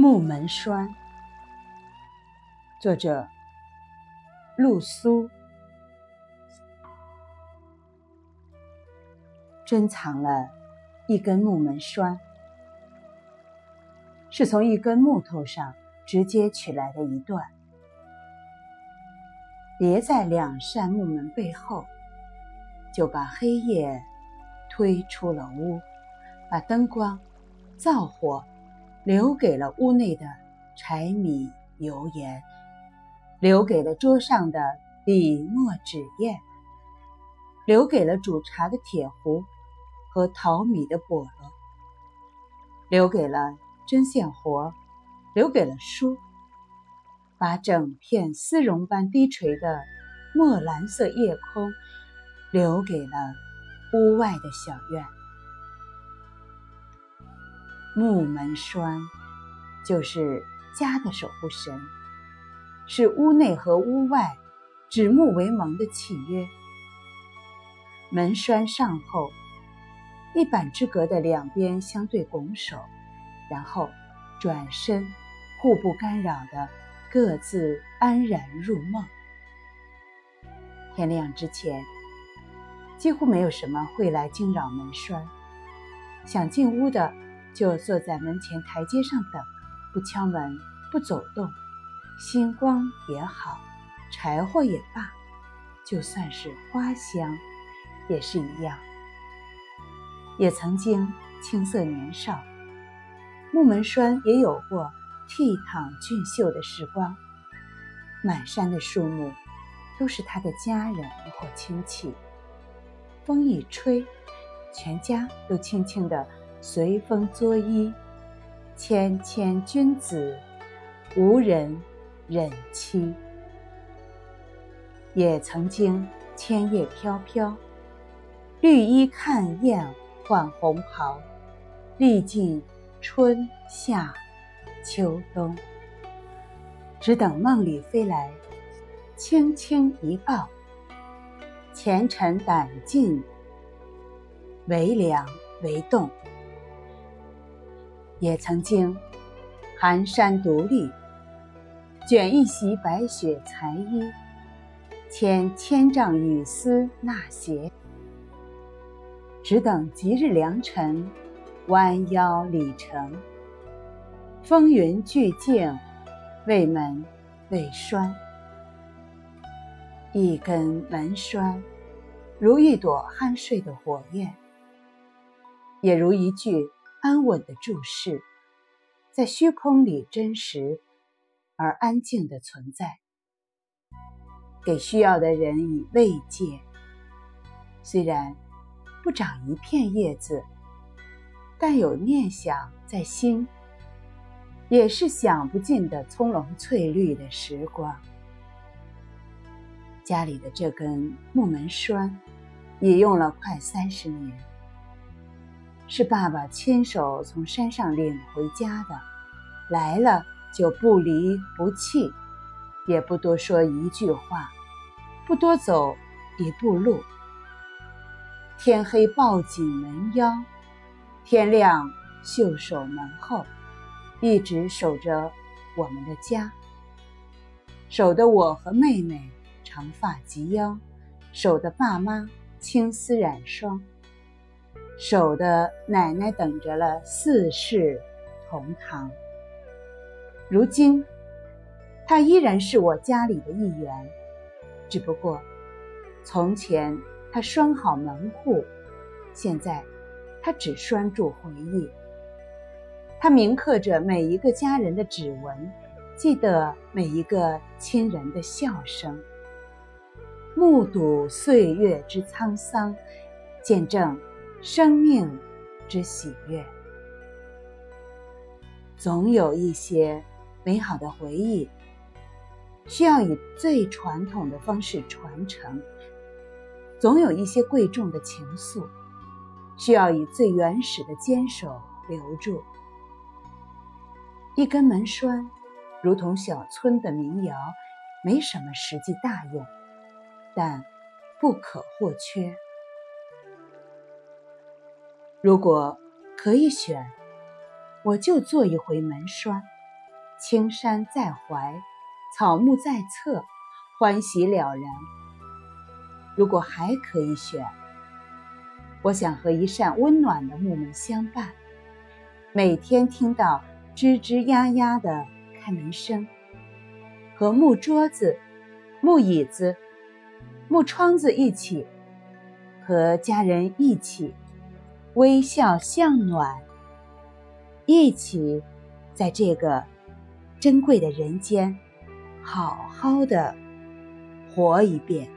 木门栓，作者陆苏，珍藏了一根木门栓，是从一根木头上直接取来的一段，别在两扇木门背后，就把黑夜推出了屋，把灯光、灶火。留给了屋内的柴米油盐，留给了桌上的笔墨纸砚，留给了煮茶的铁壶和淘米的笸箩，留给了针线活，留给了书，把整片丝绒般低垂的墨蓝色夜空留给了屋外的小院。木门栓就是家的守护神，是屋内和屋外指木为盟的契约。门栓上后，一板之隔的两边相对拱手，然后转身，互不干扰的各自安然入梦。天亮之前，几乎没有什么会来惊扰门栓。想进屋的。就坐在门前台阶上等，不敲门，不走动，星光也好，柴火也罢，就算是花香，也是一样。也曾经青涩年少，木门栓也有过倜傥俊秀的时光。满山的树木，都是他的家人或亲戚。风一吹，全家都轻轻地。随风作揖，谦谦君子，无人忍欺。也曾经千叶飘飘，绿衣看燕换红袍，历尽春夏秋冬，只等梦里飞来，轻轻一抱，前尘胆尽，为凉为动。也曾经寒山独立，卷一袭白雪裁衣，牵千丈雨丝纳鞋，只等吉日良辰，弯腰礼成。风云俱静，为门为栓，一根门栓，如一朵酣睡的火焰，也如一句。安稳的注视，在虚空里真实而安静的存在，给需要的人以慰藉。虽然不长一片叶子，但有念想在心，也是享不尽的葱茏翠绿的时光。家里的这根木门栓，也用了快三十年。是爸爸亲手从山上领回家的，来了就不离不弃，也不多说一句话，不多走一步路。天黑抱紧门腰，天亮袖手门后，一直守着我们的家，守得我和妹妹长发及腰，守得爸妈青丝染霜。守的奶奶等着了四世同堂，如今他依然是我家里的一员，只不过从前他拴好门户，现在他只拴住回忆。他铭刻着每一个家人的指纹，记得每一个亲人的笑声，目睹岁月之沧桑，见证。生命之喜悦，总有一些美好的回忆，需要以最传统的方式传承；总有一些贵重的情愫，需要以最原始的坚守留住。一根门栓，如同小村的民谣，没什么实际大用，但不可或缺。如果可以选，我就做一回门栓，青山在怀，草木在侧，欢喜了然。如果还可以选，我想和一扇温暖的木门相伴，每天听到吱吱呀呀的开门声，和木桌子、木椅子、木窗子一起，和家人一起微笑向暖，一起在这个珍贵的人间，好好的活一遍。